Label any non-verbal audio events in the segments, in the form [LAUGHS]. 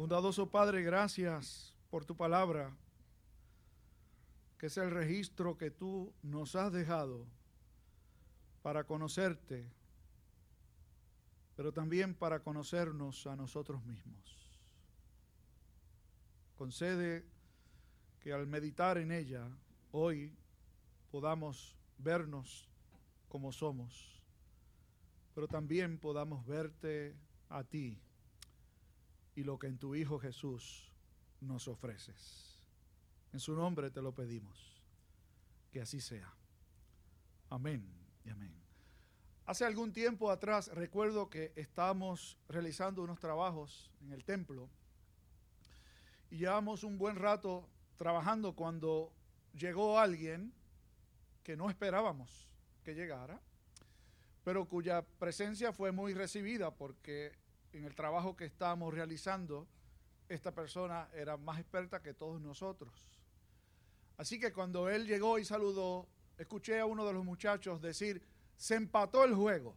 Bondadoso Padre, gracias por tu palabra, que es el registro que tú nos has dejado para conocerte, pero también para conocernos a nosotros mismos. Concede que al meditar en ella hoy podamos vernos como somos, pero también podamos verte a ti y lo que en tu Hijo Jesús nos ofreces. En su nombre te lo pedimos. Que así sea. Amén y amén. Hace algún tiempo atrás recuerdo que estábamos realizando unos trabajos en el templo y llevamos un buen rato trabajando cuando llegó alguien que no esperábamos que llegara, pero cuya presencia fue muy recibida porque en el trabajo que estábamos realizando, esta persona era más experta que todos nosotros. Así que cuando él llegó y saludó, escuché a uno de los muchachos decir, se empató el juego.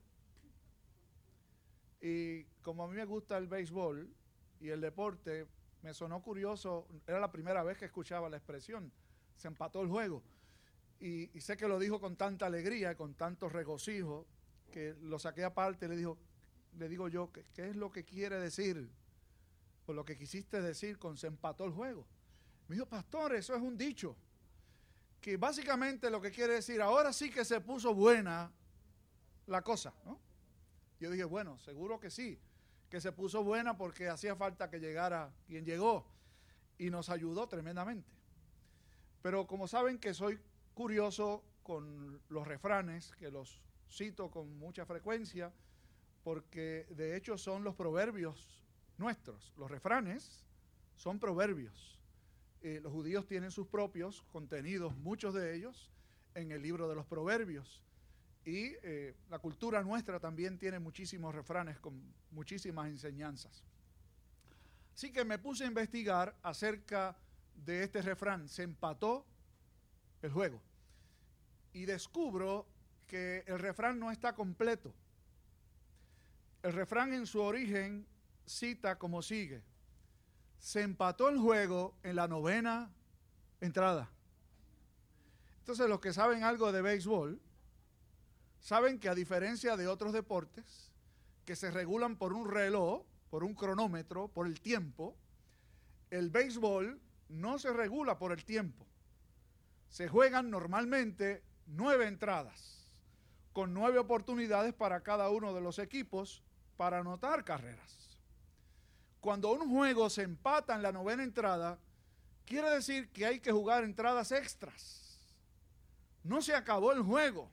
Y como a mí me gusta el béisbol y el deporte, me sonó curioso, era la primera vez que escuchaba la expresión, se empató el juego. Y, sé que lo dijo con tanta alegría, con tanto regocijo, que lo saqué aparte y le dijo, le digo yo, ¿qué, es lo que quiere decir? O lo que quisiste decir con se empató el juego. Me dijo, pastor, eso es un dicho. Que básicamente lo que quiere decir, ahora sí que se puso buena la cosa, ¿no? Yo dije, bueno, seguro que sí, que se puso buena porque hacía falta que llegara quien llegó y nos ayudó tremendamente. Pero como saben que soy curioso con los refranes, que los cito con mucha frecuencia, porque de hecho son los proverbios nuestros. Los refranes son proverbios. Eh, los judíos tienen sus propios contenidos, muchos de ellos, en el libro de los proverbios. Y eh, la cultura nuestra también tiene muchísimos refranes con muchísimas enseñanzas. Así que me puse a investigar acerca de este refrán. Se empató el juego. Y descubro que el refrán no está completo. El refrán en su origen cita como sigue. Se empató el juego en la novena entrada. Entonces los que saben algo de béisbol, saben que a diferencia de otros deportes, que se regulan por un reloj, por un cronómetro, por el tiempo, el béisbol no se regula por el tiempo. Se juegan normalmente nueve entradas, con nueve oportunidades para cada uno de los equipos para anotar carreras. Cuando un juego se empata en la novena entrada, quiere decir que hay que jugar entradas extras. No se acabó el juego.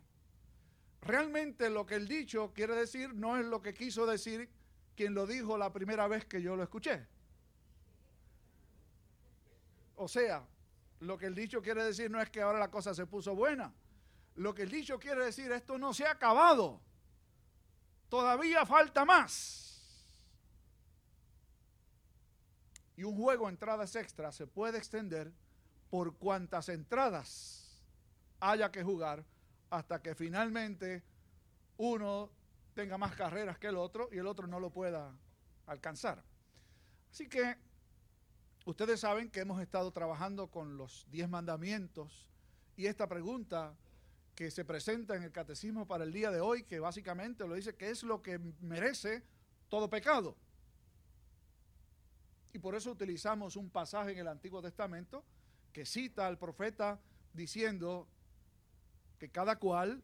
Realmente lo que el dicho quiere decir no es lo que quiso decir quien lo dijo la primera vez que yo lo escuché. O sea, lo que el dicho quiere decir no es que ahora la cosa se puso buena. Lo que el dicho quiere decir, esto no se ha acabado todavía falta más. Y un juego entradas extras se puede extender por cuantas entradas haya que jugar hasta que finalmente uno tenga más carreras que el otro y el otro no lo pueda alcanzar. Así que ustedes saben que hemos estado trabajando con los diez mandamientos y esta pregunta que se presenta en el catecismo para el día de hoy, que básicamente lo dice que es lo que merece todo pecado. Y por eso utilizamos un pasaje en el Antiguo Testamento que cita al profeta diciendo que cada cual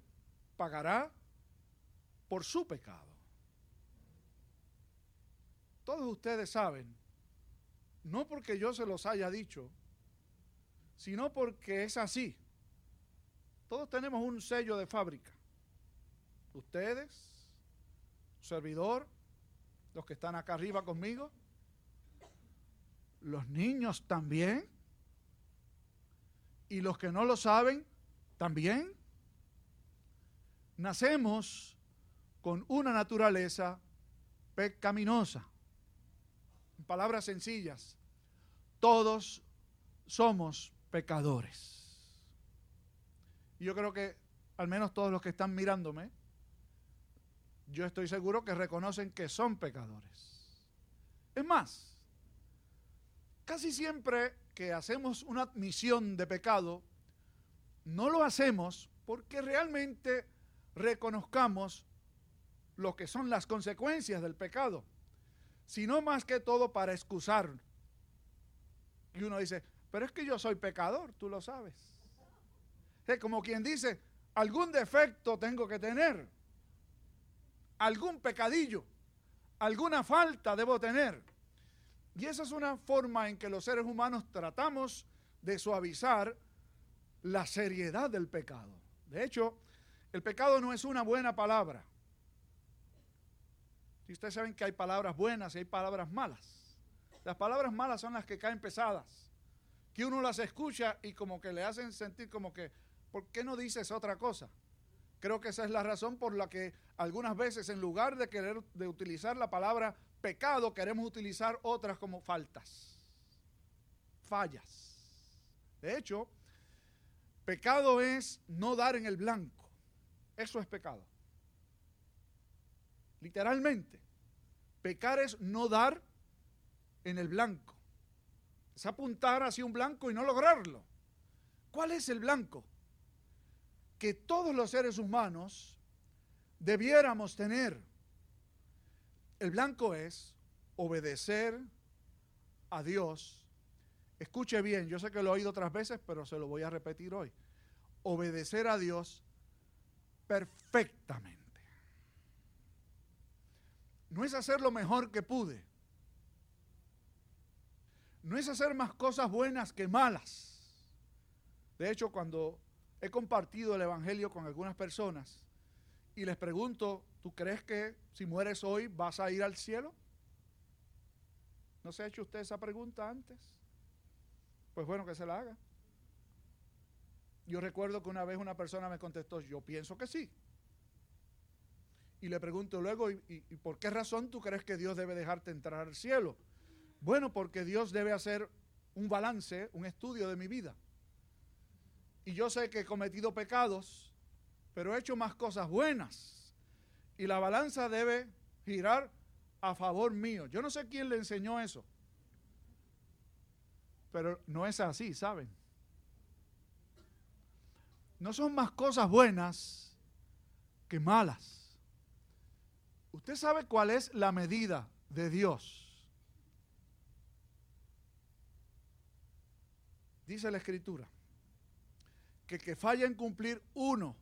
pagará por su pecado. Todos ustedes saben, no porque yo se los haya dicho, sino porque es así. Todos tenemos un sello de fábrica. Ustedes, servidor, los que están acá arriba conmigo, los niños también, y los que no lo saben también. Nacemos con una naturaleza pecaminosa. En palabras sencillas, todos somos pecadores. Y yo creo que al menos todos los que están mirándome, yo estoy seguro que reconocen que son pecadores. Es más, Casi siempre que hacemos una admisión de pecado, no lo hacemos porque realmente reconozcamos lo que son las consecuencias del pecado, sino más que todo para excusar. Y uno dice, pero es que yo soy pecador, tú lo sabes. Es como quien dice, algún defecto tengo que tener, algún pecadillo, alguna falta debo tener. Y esa es una forma en que los seres humanos tratamos de suavizar la seriedad del pecado. De hecho, el pecado no es una buena palabra. Y ustedes saben que hay palabras buenas y hay palabras malas. Las palabras malas son las que caen pesadas, que uno las escucha y como que le hacen sentir como que, ¿por qué no dices otra cosa? Creo que esa es la razón por la que algunas veces en lugar de querer de utilizar la palabra pecado, queremos utilizar otras como faltas, fallas. De hecho, pecado es no dar en el blanco. Eso es pecado. Literalmente, pecar es no dar en el blanco. Es apuntar hacia un blanco y no lograrlo. ¿Cuál es el blanco? Que todos los seres humanos debiéramos tener el blanco es obedecer a Dios. Escuche bien, yo sé que lo he oído otras veces, pero se lo voy a repetir hoy. Obedecer a Dios perfectamente. No es hacer lo mejor que pude. No es hacer más cosas buenas que malas. De hecho, cuando he compartido el Evangelio con algunas personas y les pregunto, ¿Tú crees que si mueres hoy vas a ir al cielo? ¿No se ha hecho usted esa pregunta antes? Pues bueno, que se la haga. Yo recuerdo que una vez una persona me contestó, yo pienso que sí. Y le pregunto luego, ¿y, por qué razón tú crees que Dios debe dejarte entrar al cielo? Bueno, porque Dios debe hacer un balance, un estudio de mi vida. Y yo sé que he cometido pecados, pero he hecho más cosas buenas y la balanza debe girar a favor mío. Yo no sé quién le enseñó eso, pero no es así, ¿saben? No son más cosas buenas que malas. Usted sabe cuál es la medida de Dios. Dice la escritura que que falla en cumplir uno,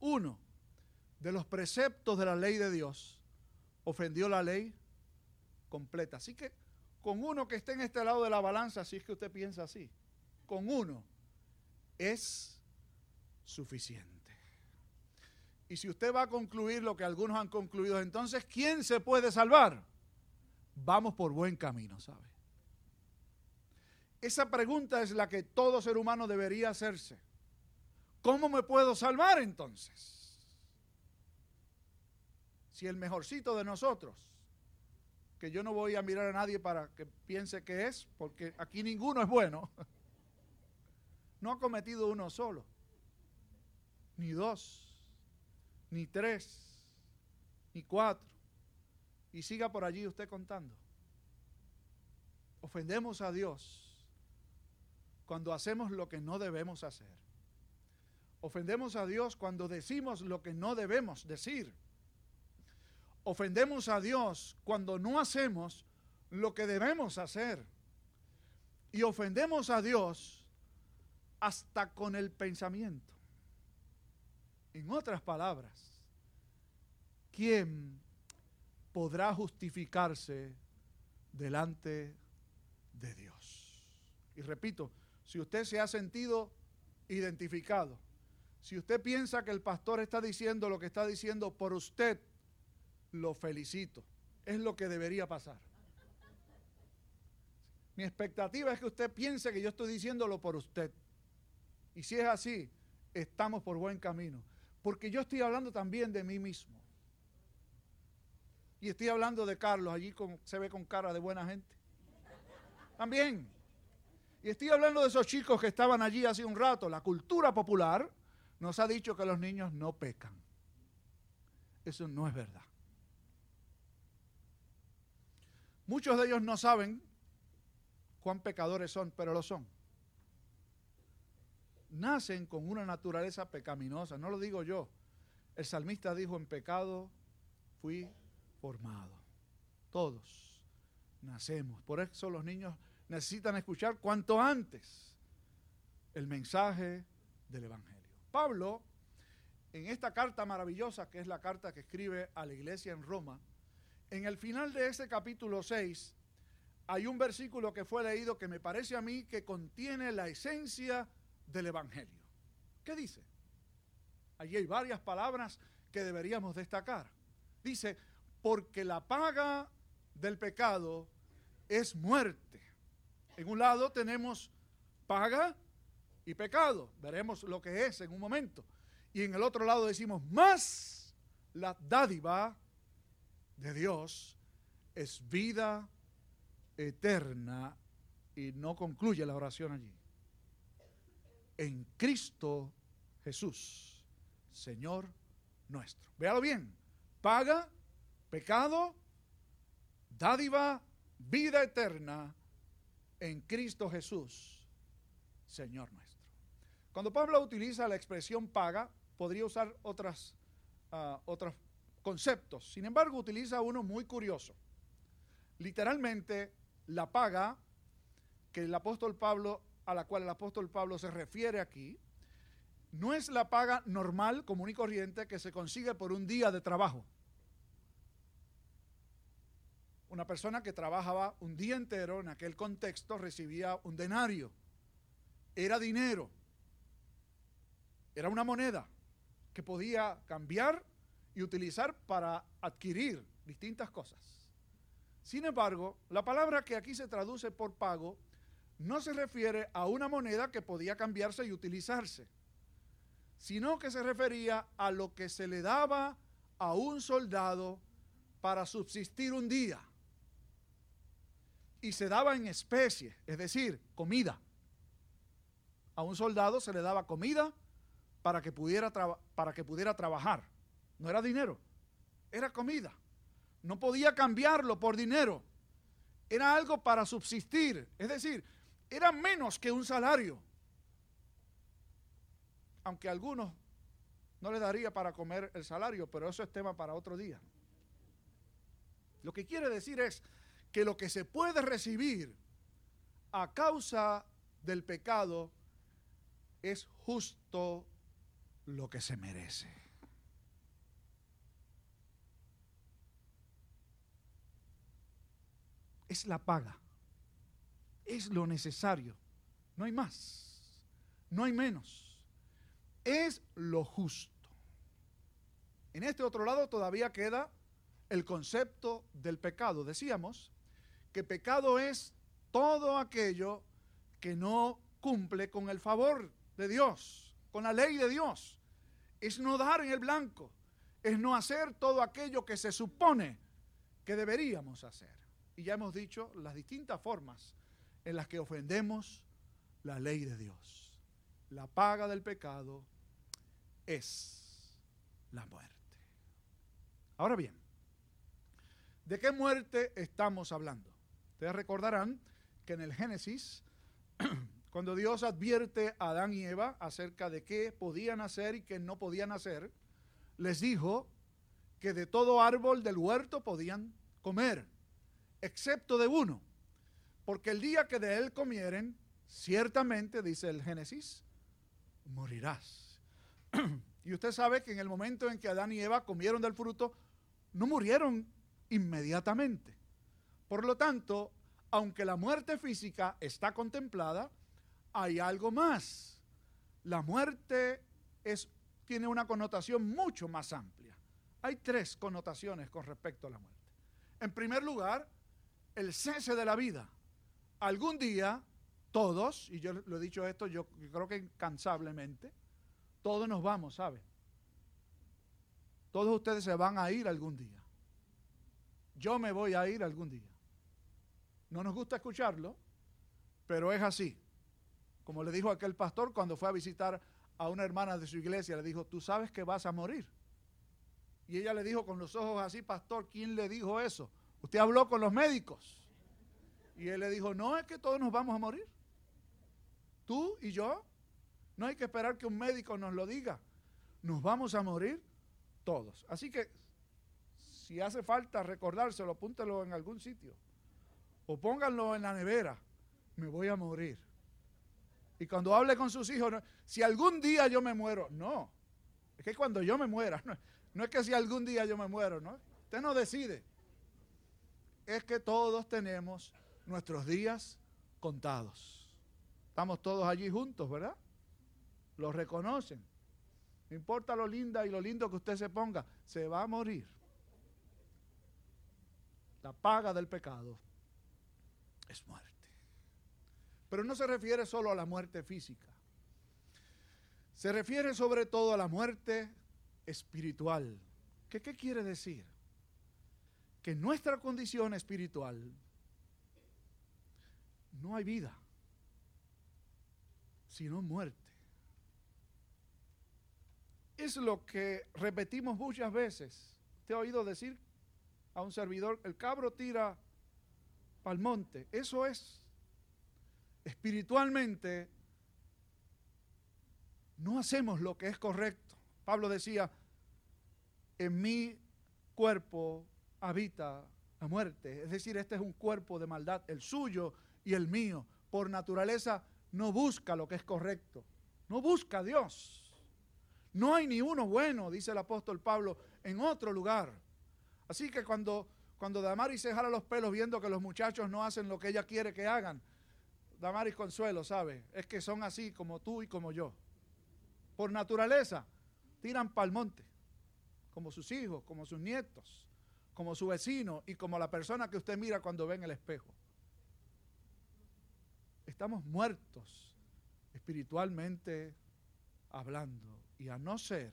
uno de los preceptos de la ley de Dios, ofendió la ley completa. Así que con uno que esté en este lado de la balanza, si es que usted piensa así, con uno es suficiente. Y si usted va a concluir lo que algunos han concluido, entonces, ¿quién se puede salvar? Vamos por buen camino, ¿sabe? Esa pregunta es la que todo ser humano debería hacerse. ¿Cómo me puedo salvar entonces? si el mejorcito de nosotros, que yo no voy a mirar a nadie para que piense que es, porque aquí ninguno es bueno, [LAUGHS] no ha cometido uno solo, ni dos, ni tres, ni cuatro, y siga por allí usted contando. Ofendemos a Dios cuando hacemos lo que no debemos hacer. Ofendemos a Dios cuando decimos lo que no debemos decir ofendemos a Dios cuando no hacemos lo que debemos hacer. Y ofendemos a Dios hasta con el pensamiento. En otras palabras, ¿quién podrá justificarse delante de Dios? Y repito, si usted se ha sentido identificado, si usted piensa que el pastor está diciendo lo que está diciendo por usted, lo felicito. Es lo que debería pasar. Mi expectativa es que usted piense que yo estoy diciéndolo por usted. Y si es así, estamos por buen camino. Porque yo estoy hablando también de mí mismo. Y estoy hablando de Carlos, allí con, se ve con cara de buena gente. También. Y estoy hablando de esos chicos que estaban allí hace un rato. La cultura popular nos ha dicho que los niños no pecan. Eso no es verdad. Muchos de ellos no saben cuán pecadores son, pero lo son. Nacen con una naturaleza pecaminosa, no lo digo yo. El salmista dijo, en pecado fui formado. Todos nacemos. Por eso los niños necesitan escuchar cuanto antes el mensaje del Evangelio. Pablo, en esta carta maravillosa, que es la carta que escribe a la iglesia en Roma, en el final de ese capítulo 6, hay un versículo que fue leído que me parece a mí que contiene la esencia del Evangelio. ¿Qué dice? Allí hay varias palabras que deberíamos destacar. Dice, porque la paga del pecado es muerte. En un lado tenemos paga y pecado. Veremos lo que es en un momento. Y en el otro lado decimos, más la dádiva de Dios es vida eterna y no concluye la oración allí. En Cristo Jesús, Señor nuestro. Véalo bien. Paga, pecado, dádiva, vida eterna en Cristo Jesús, Señor nuestro. Cuando Pablo utiliza la expresión paga, podría usar otras, uh, otros conceptos. Sin embargo, utiliza uno muy curioso. Literalmente, la paga que el apóstol Pablo, a la cual el apóstol Pablo se refiere aquí, no es la paga normal, común y corriente que se consigue por un día de trabajo. Una persona que trabajaba un día entero en aquel contexto recibía un denario. Era dinero. Era una moneda que podía cambiar y utilizar para adquirir distintas cosas. Sin embargo, la palabra que aquí se traduce por pago no se refiere a una moneda que podía cambiarse y utilizarse, sino que se refería a lo que se le daba a un soldado para subsistir un día. Y se daba en especie, es decir, comida. A un soldado se le daba comida para que pudiera, para que pudiera trabajar. No era dinero, era comida. No podía cambiarlo por dinero. Era algo para subsistir. Es decir, era menos que un salario. Aunque a algunos no le daría para comer el salario, pero eso es tema para otro día. Lo que quiere decir es que lo que se puede recibir a causa del pecado es justo lo que se merece. es la paga. Es lo necesario. No hay más. No hay menos. Es lo justo. En este otro lado todavía queda el concepto del pecado. Decíamos que pecado es todo aquello que no cumple con el favor de Dios, con la ley de Dios. Es no dar en el blanco, es no hacer todo aquello que se supone que deberíamos hacer y ya hemos dicho las distintas formas en las que ofendemos la ley de Dios. La paga del pecado es la muerte. Ahora bien, ¿de qué muerte estamos hablando? Ustedes recordarán que en el Génesis, [CLEARS THROAT] cuando Dios advierte a Adán y Eva acerca de qué podían hacer y qué no podían hacer, les dijo que de todo árbol del huerto podían comer, excepto de uno, porque el día que de él comieren, ciertamente, dice el Génesis, morirás. [CLEARS THROAT] y usted sabe que en el momento en que Adán y Eva comieron del fruto, no murieron inmediatamente. Por lo tanto, aunque la muerte física está contemplada, hay algo más. La muerte tiene una connotación mucho más amplia. Hay tres connotaciones con respecto a la muerte. En primer lugar, el cese de la vida. Algún día, todos, y yo lo he dicho esto, yo creo que incansablemente, todos nos vamos, ¿sabe? Todos ustedes se van a ir algún día. Yo me voy a ir algún día. No nos gusta escucharlo, pero es así. Como le dijo aquel pastor cuando fue a visitar a una hermana de su iglesia, le dijo, tú sabes que vas a morir. Y ella le dijo con los ojos así, pastor, ¿quién le dijo eso? Usted habló con los médicos. Y él le dijo, no es que todos nos vamos a morir. Tú y yo. No hay que esperar que un médico nos lo diga. Nos vamos a morir todos. Así que si hace falta recordárselo, apúntelo en algún sitio. O pónganlo en la nevera. Me voy a morir. Y cuando hable con sus hijos, si algún día yo me muero, no. Es que cuando yo me muera, [LAUGHS] no, es que si algún día yo me muero, ¿no? Usted no decide. Es que todos tenemos nuestros días contados. Estamos todos allí juntos, ¿verdad? Los reconocen. No importa lo linda y lo lindo que usted se ponga, se va a morir. La paga del pecado es muerte. Pero no se refiere solo a la muerte física. Se refiere sobre todo a la muerte espiritual. ¿Qué, qué quiere decir? Que en nuestra condición espiritual no hay vida, sino muerte. Es lo que repetimos muchas veces. Te he oído decir a un servidor, el cabro tira al monte. Eso es espiritualmente no hacemos lo que es correcto. Pablo decía, en mi cuerpo habita la muerte. Es decir, este es un cuerpo de maldad, el suyo y el mío. Por naturaleza no busca lo que es correcto. No busca a Dios. No hay ni uno bueno, dice el apóstol Pablo, en otro lugar. Así que cuando, cuando Damaris se jala los pelos viendo que los muchachos no hacen lo que ella quiere que hagan, Damaris Consuelo, ¿sabe? Es que son así como tú y como yo. Por naturaleza, tiran para el monte como sus hijos, como sus nietos, como su vecino y como la persona que usted mira cuando ve en el espejo. Estamos muertos espiritualmente hablando y a no ser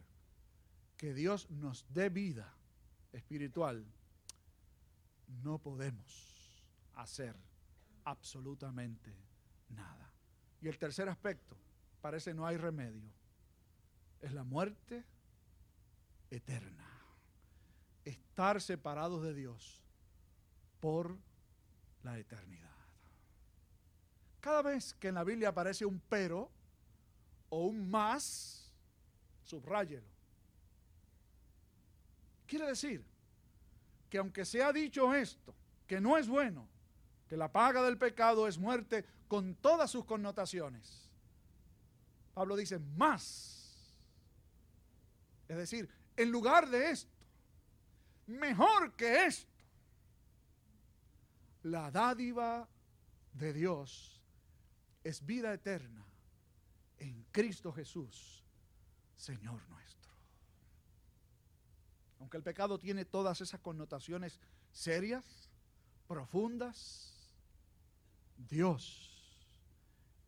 que Dios nos dé vida espiritual, no podemos hacer absolutamente nada. Y el tercer aspecto, parece no hay remedio, es la muerte eterna. Estar separados de Dios por la eternidad. Cada vez que en la Biblia aparece un pero o un más, subráyelo. Quiere decir que aunque se ha dicho esto, que no es bueno, que la paga del pecado es muerte con todas sus connotaciones, Pablo dice más. Es decir, en lugar de esto, mejor que esto, la dádiva de Dios es vida eterna en Cristo Jesús, Señor nuestro. Aunque el pecado tiene todas esas connotaciones serias, profundas, Dios,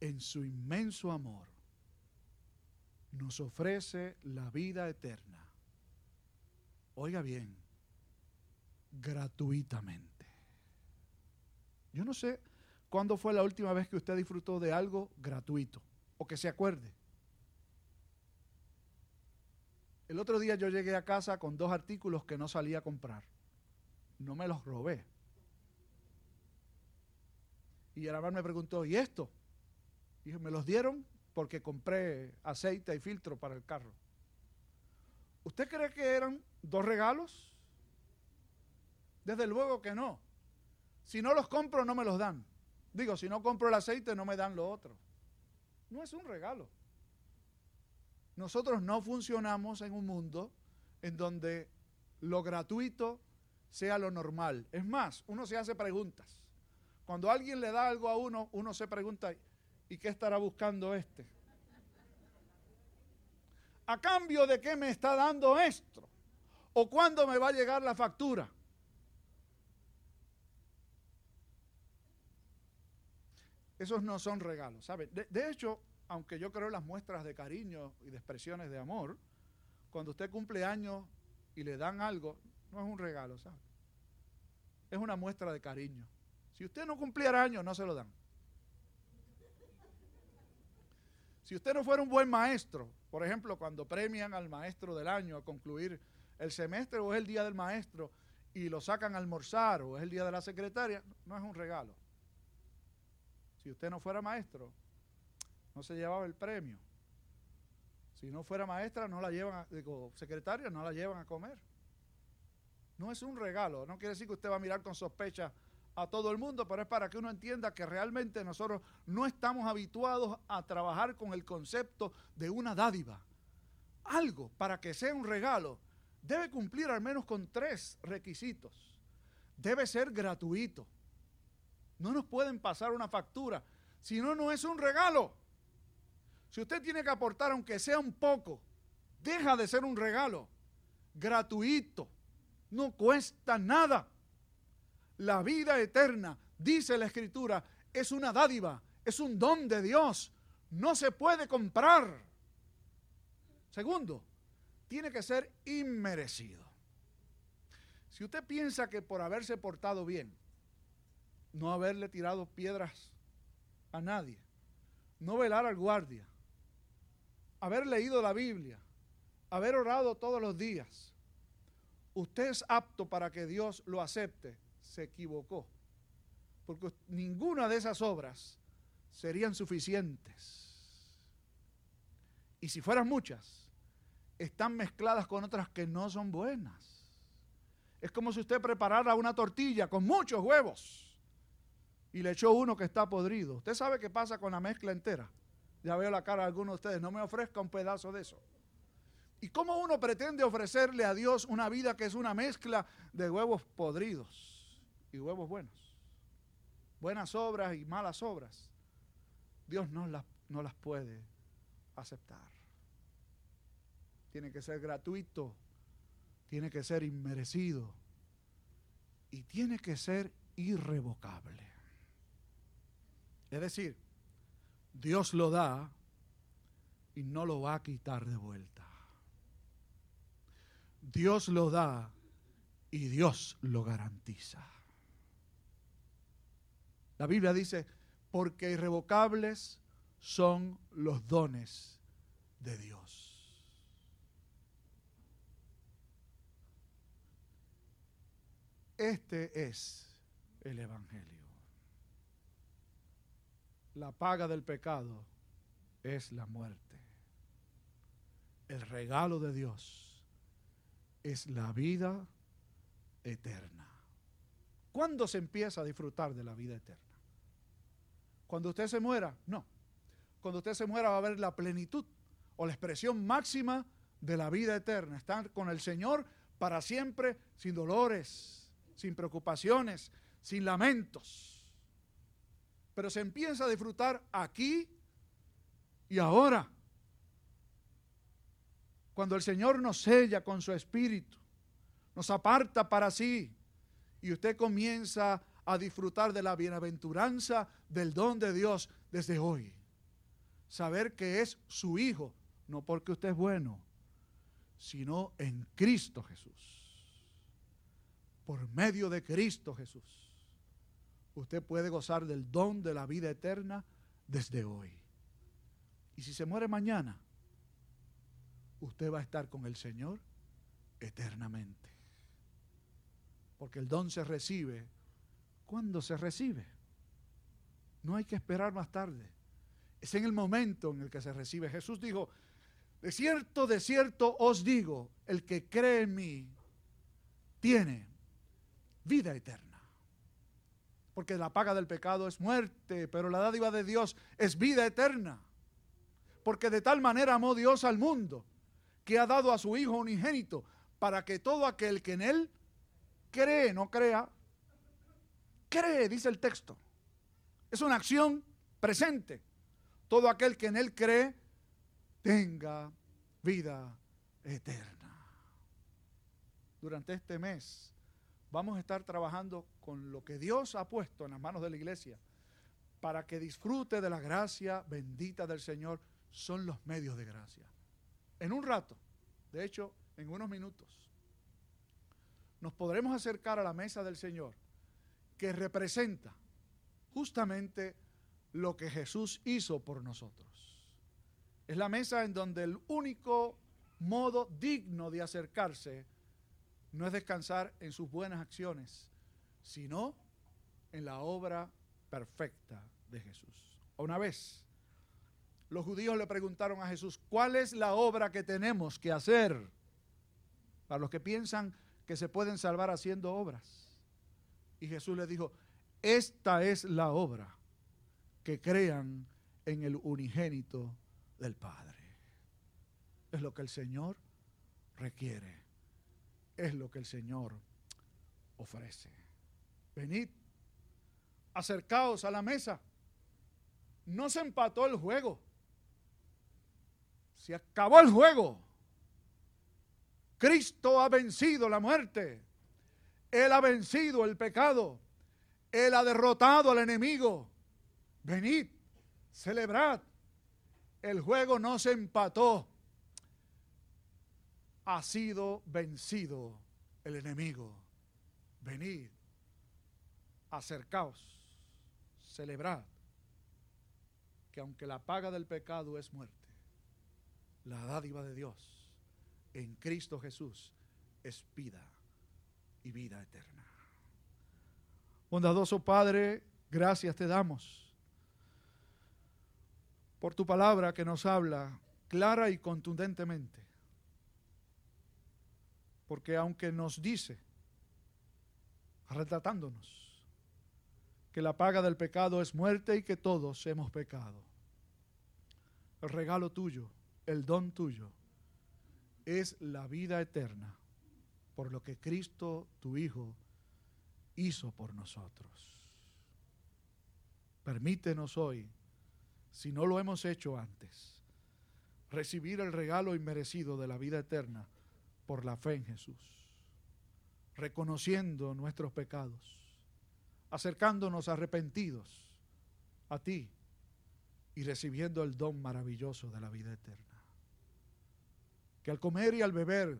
en su inmenso amor, nos ofrece la vida eterna oiga bien, gratuitamente. Yo no sé cuándo fue la última vez que usted disfrutó de algo gratuito o que se acuerde. El otro día yo llegué a casa con dos artículos que no salía a comprar. No me los robé. Y el hermano me preguntó, ¿y esto? Y me los dieron porque compré aceite y filtro para el carro. ¿Usted cree que eran dos regalos? Desde luego que no. Si no los compro, no me los dan. Digo, si no compro el aceite, no me dan lo otro. No es un regalo. Nosotros no funcionamos en un mundo en donde lo gratuito sea lo normal. Es más, uno se hace preguntas. Cuando alguien le da algo a uno, uno se pregunta, ¿y qué estará buscando este? ¿A cambio de qué me está dando esto? ¿O cuándo me va a llegar la factura? Esos no son regalos, ¿sabe? De, hecho, aunque yo creo en las muestras de cariño y de expresiones de amor, cuando usted cumple años y le dan algo, no es un regalo, ¿sabe? Es una muestra de cariño. Si usted no cumpliera años, no se lo dan. Si usted no fuera un buen maestro, por ejemplo, cuando premian al maestro del año a concluir el semestre o es el día del maestro y lo sacan a almorzar o es el día de la secretaria, no es un regalo. Si usted no fuera maestro, no se llevaba el premio. Si no fuera maestra, no la llevan, a, digo, secretaria, no la llevan a comer. No es un regalo, no quiere decir que usted va a mirar con sospecha a todo el mundo, pero es para que uno entienda que realmente nosotros no estamos habituados a trabajar con el concepto de una dádiva. Algo para que sea un regalo debe cumplir al menos con tres requisitos. Debe ser gratuito. No nos pueden pasar una factura, si no, no es un regalo. Si usted tiene que aportar, aunque sea un poco, deja de ser un regalo. Gratuito. No cuesta nada. La vida eterna, dice la Escritura, es una dádiva, es un don de Dios. No se puede comprar. Segundo, tiene que ser inmerecido. Si usted piensa que por haberse portado bien, no haberle tirado piedras a nadie, no velar al guardia, haber leído la Biblia, haber orado todos los días, usted es apto para que Dios lo acepte, se equivocó. Porque ninguna de esas obras serían suficientes. Y si fueran muchas, están mezcladas con otras que no son buenas. Es como si usted preparara una tortilla con muchos huevos y le echó uno que está podrido. ¿Usted sabe qué pasa con la mezcla entera? Ya veo la cara de algunos de ustedes, no me ofrezca un pedazo de eso. ¿Y cómo uno pretende ofrecerle a Dios una vida que es una mezcla de huevos podridos y huevos buenos? Buenas obras y malas obras. Dios no las, no las puede aceptar. Tiene que ser gratuito, tiene que ser inmerecido y tiene que ser irrevocable. Es decir, Dios lo da y no lo va a quitar de vuelta. Dios lo da y Dios lo garantiza. La Biblia dice, porque irrevocables son los dones de Dios. Este es el Evangelio. La paga del pecado es la muerte. El regalo de Dios es la vida eterna. ¿Cuándo se empieza a disfrutar de la vida eterna? Cuando usted se muera, no. Cuando usted se muera va a haber la plenitud o la expresión máxima de la vida eterna. Estar con el Señor para siempre sin dolores, sin preocupaciones, sin lamentos. Pero se empieza a disfrutar aquí y ahora. Cuando el Señor nos sella con su espíritu, nos aparta para sí y usted comienza a disfrutar de la bienaventuranza del don de Dios desde hoy. Saber que es su hijo, no porque usted es bueno, sino en Cristo Jesús. Por medio de Cristo Jesús, usted puede gozar del don de la vida eterna desde hoy. Y si se muere mañana, usted va a estar con el Señor eternamente. Porque el don se recibe cuando se recibe. No hay que esperar más tarde. Es en el momento en el que se recibe. Jesús dijo, de cierto, de cierto os digo, el que cree en mí tiene vida eterna. Porque la paga del pecado es muerte, pero la dádiva de Dios es vida eterna. Porque de tal manera amó Dios al mundo que ha dado a su Hijo unigénito para que todo aquel que en Él cree, no crea, cree, dice el texto. Es una acción presente. Todo aquel que en Él cree tenga vida eterna. Durante este mes vamos a estar trabajando con lo que Dios ha puesto en las manos de la iglesia para que disfrute de la gracia bendita del Señor. Son los medios de gracia en un rato, de hecho, en unos minutos, nos podremos acercar a la mesa del Señor que representa justamente lo que Jesús hizo por nosotros. Es la mesa en donde el único modo digno de acercarse no es descansar en sus buenas acciones, sino en la obra perfecta de Jesús. Una vez, los judíos le preguntaron a Jesús, ¿cuál es la obra que tenemos que hacer? Para los que piensan que se pueden salvar haciendo obras. Y Jesús les dijo, esta es la obra, que crean en el unigénito del Padre. Es lo que el Señor requiere. Es lo que el Señor ofrece. Venid, acercaos a la mesa. No se empató el juego. Se acabó el juego. Cristo ha vencido la muerte. Él ha vencido el pecado. Él ha derrotado al enemigo. Venid, celebrad. El juego no se empató. Ha sido vencido el enemigo. Venid, acercaos, celebrad que aunque la paga del pecado es muerte, la dádiva de Dios en Cristo Jesús es vida y vida eterna. Bondadoso Padre, gracias te damos por tu palabra que nos habla clara y contundentemente. Porque aunque nos dice, retratándonos, que la paga del pecado es muerte y que todos hemos pecado, el regalo tuyo, el don tuyo, es la vida eterna, por lo que Cristo, tu Hijo, hizo por nosotros. Permítenos hoy si no lo hemos hecho antes, recibir el regalo inmerecido de la vida eterna por la fe en Jesús, reconociendo nuestros pecados, acercándonos arrepentidos a ti y recibiendo el don maravilloso de la vida eterna. Que al comer y al beber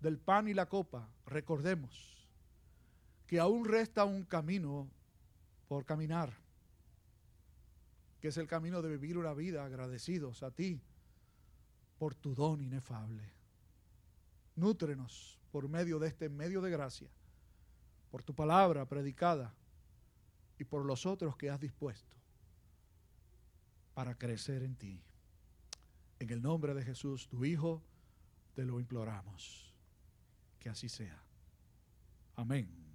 del pan y la copa, recordemos que aún resta un camino por caminar que es el camino de vivir una vida agradecidos a ti por tu don inefable. Nútrenos por medio de este medio de gracia, por tu palabra predicada y por los otros que has dispuesto para crecer en ti. En el nombre de Jesús, tu Hijo, te lo imploramos. Que así sea. Amén.